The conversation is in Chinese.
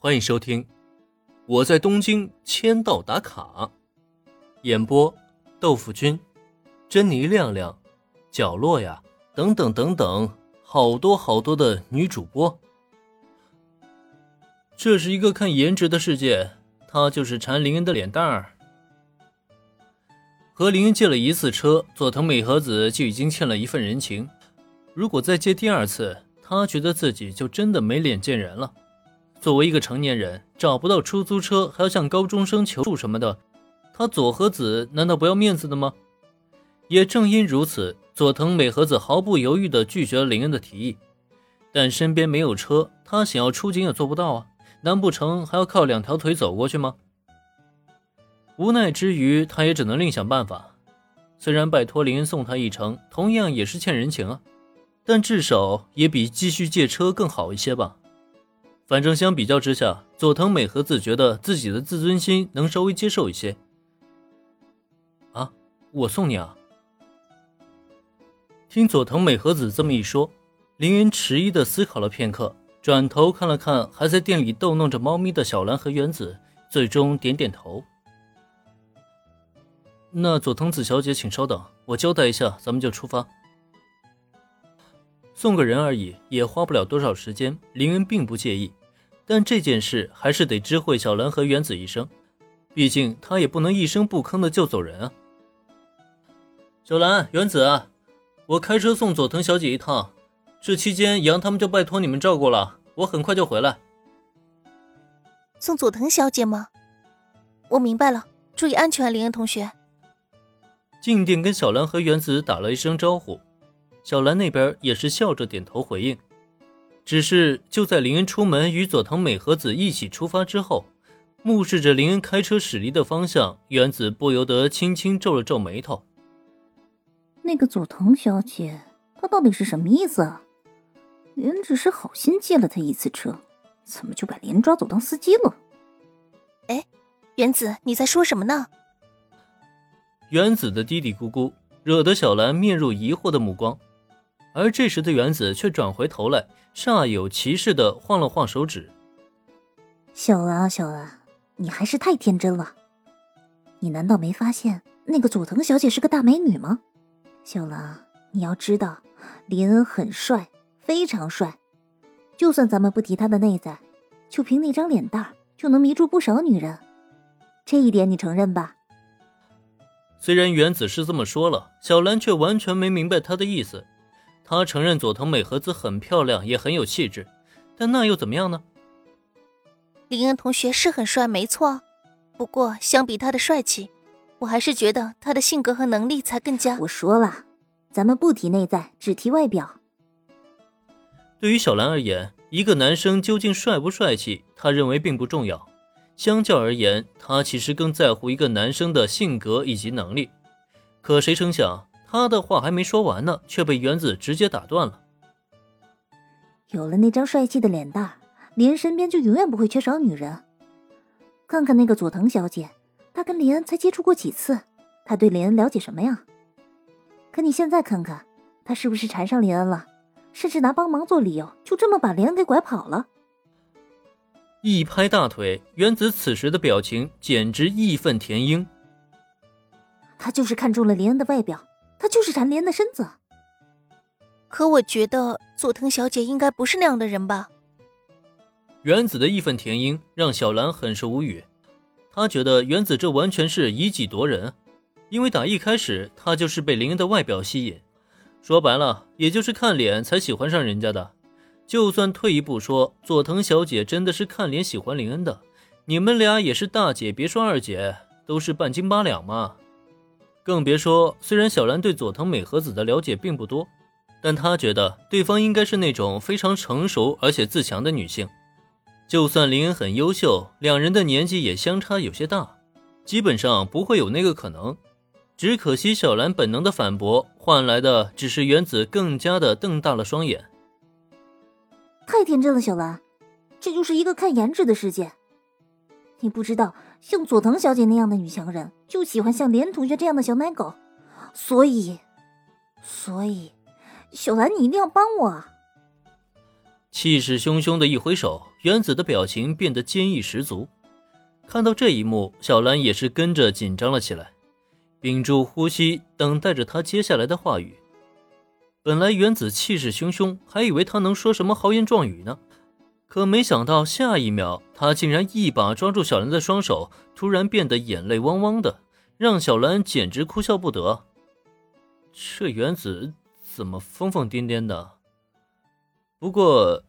欢迎收听《我在东京签到打卡》，演播：豆腐君、珍妮亮亮、角落呀，等等等等，好多好多的女主播。这是一个看颜值的世界，他就是馋林恩的脸蛋儿。和林恩借了一次车，佐藤美和子就已经欠了一份人情。如果再借第二次，他觉得自己就真的没脸见人了。作为一个成年人，找不到出租车还要向高中生求助什么的，他佐和子难道不要面子的吗？也正因如此，佐藤美和子毫不犹豫地拒绝了林恩的提议。但身边没有车，他想要出警也做不到啊！难不成还要靠两条腿走过去吗？无奈之余，他也只能另想办法。虽然拜托林恩送他一程，同样也是欠人情啊，但至少也比继续借车更好一些吧。反正相比较之下，佐藤美和子觉得自己的自尊心能稍微接受一些。啊，我送你啊！听佐藤美和子这么一说，林云迟疑的思考了片刻，转头看了看还在店里逗弄着猫咪的小兰和原子，最终点点头。那佐藤子小姐，请稍等，我交代一下，咱们就出发。送个人而已，也花不了多少时间，林恩并不介意。但这件事还是得知会小兰和原子一声，毕竟他也不能一声不吭的就走人啊。小兰、原子，我开车送佐藤小姐一趟，这期间杨他们就拜托你们照顾了，我很快就回来。送佐藤小姐吗？我明白了，注意安全，林恩同学。静电跟小兰和原子打了一声招呼，小兰那边也是笑着点头回应。只是就在林恩出门与佐藤美和子一起出发之后，目视着林恩开车驶离的方向，原子不由得轻轻皱了皱眉头。那个佐藤小姐，她到底是什么意思啊？林恩只是好心借了她一次车，怎么就把林恩抓走当司机了？哎，原子，你在说什么呢？原子的嘀嘀咕咕，惹得小兰面露疑惑的目光。而这时的原子却转回头来，煞有其事的晃了晃手指：“小兰啊，小兰，你还是太天真了。你难道没发现那个佐藤小姐是个大美女吗？小兰，你要知道，林恩很帅，非常帅。就算咱们不提他的内在，就凭那张脸蛋就能迷住不少女人。这一点你承认吧？”虽然原子是这么说了，小兰却完全没明白他的意思。他承认佐藤美和子很漂亮，也很有气质，但那又怎么样呢？林恩同学是很帅，没错。不过相比他的帅气，我还是觉得他的性格和能力才更加……我说了，咱们不提内在，只提外表。对于小兰而言，一个男生究竟帅不帅气，她认为并不重要。相较而言，她其实更在乎一个男生的性格以及能力。可谁成想？他的话还没说完呢，却被原子直接打断了。有了那张帅气的脸蛋，林恩身边就永远不会缺少女人。看看那个佐藤小姐，她跟林恩才接触过几次，她对林恩了解什么呀？可你现在看看，她是不是缠上林恩了？甚至拿帮忙做理由，就这么把林恩给拐跑了？一拍大腿，原子此时的表情简直义愤填膺。他就是看中了林恩的外表。他就是缠莲的身子，可我觉得佐藤小姐应该不是那样的人吧？原子的义愤填膺让小兰很是无语。她觉得原子这完全是以己夺人，因为打一开始她就是被林恩的外表吸引，说白了也就是看脸才喜欢上人家的。就算退一步说，佐藤小姐真的是看脸喜欢林恩的，你们俩也是大姐，别说二姐，都是半斤八两嘛。更别说，虽然小兰对佐藤美和子的了解并不多，但她觉得对方应该是那种非常成熟而且自强的女性。就算林恩很优秀，两人的年纪也相差有些大，基本上不会有那个可能。只可惜小兰本能的反驳，换来的只是原子更加的瞪大了双眼。太天真了，小兰，这就是一个看颜值的世界。你不知道。像佐藤小姐那样的女强人，就喜欢像连同学这样的小奶狗，所以，所以，小兰，你一定要帮我。气势汹汹的一挥手，原子的表情变得坚毅十足。看到这一幕，小兰也是跟着紧张了起来，屏住呼吸，等待着他接下来的话语。本来原子气势汹汹，还以为他能说什么豪言壮语呢，可没想到下一秒，他竟然一把抓住小兰的双手，突然变得眼泪汪汪的，让小兰简直哭笑不得。这原子怎么疯疯癫癫的？不过